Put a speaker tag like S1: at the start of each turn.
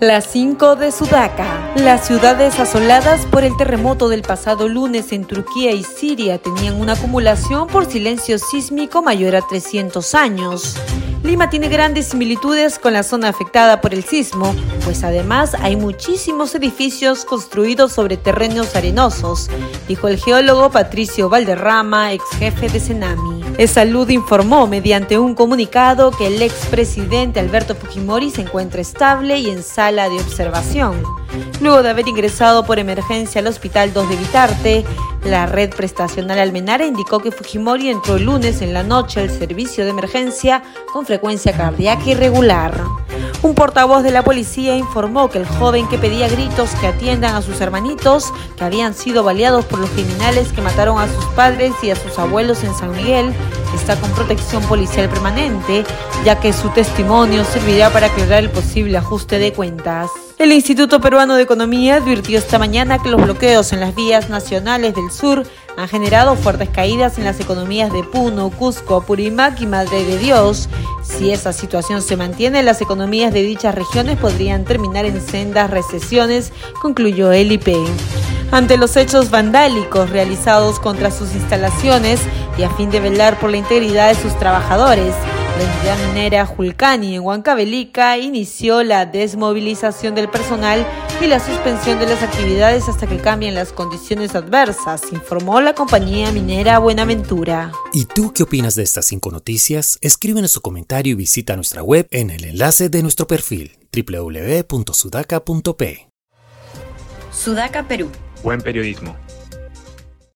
S1: Las 5 de Sudaca. Las ciudades asoladas por el terremoto del pasado lunes en Turquía y Siria tenían una acumulación por silencio sísmico mayor a 300 años. Lima tiene grandes similitudes con la zona afectada por el sismo, pues además hay muchísimos edificios construidos sobre terrenos arenosos, dijo el geólogo Patricio Valderrama, ex jefe de Senami. Salud informó mediante un comunicado que el expresidente Alberto Fujimori se encuentra estable y en sala de observación. Luego de haber ingresado por emergencia al Hospital 2 de Vitarte, la red prestacional Almenara indicó que Fujimori entró el lunes en la noche al servicio de emergencia con frecuencia cardíaca irregular. Un portavoz de la policía informó que el joven que pedía gritos que atiendan a sus hermanitos, que habían sido baleados por los criminales que mataron a sus padres y a sus abuelos en San Miguel, está con protección policial permanente, ya que su testimonio servirá para aclarar el posible ajuste de cuentas. El Instituto Peruano de Economía advirtió esta mañana que los bloqueos en las vías nacionales del sur han generado fuertes caídas en las economías de Puno, Cusco, Apurímac y Madre de Dios. Si esa situación se mantiene, las economías de dichas regiones podrían terminar en sendas recesiones, concluyó el IP. Ante los hechos vandálicos realizados contra sus instalaciones y a fin de velar por la integridad de sus trabajadores, la entidad minera Julcani en Huancavelica inició la desmovilización del personal y la suspensión de las actividades hasta que cambien las condiciones adversas, informó la compañía minera Buenaventura.
S2: ¿Y tú qué opinas de estas cinco noticias? Escríbenos su comentario y visita nuestra web en el enlace de nuestro perfil www.sudaca.p.
S3: Sudaca Perú.
S4: Buen periodismo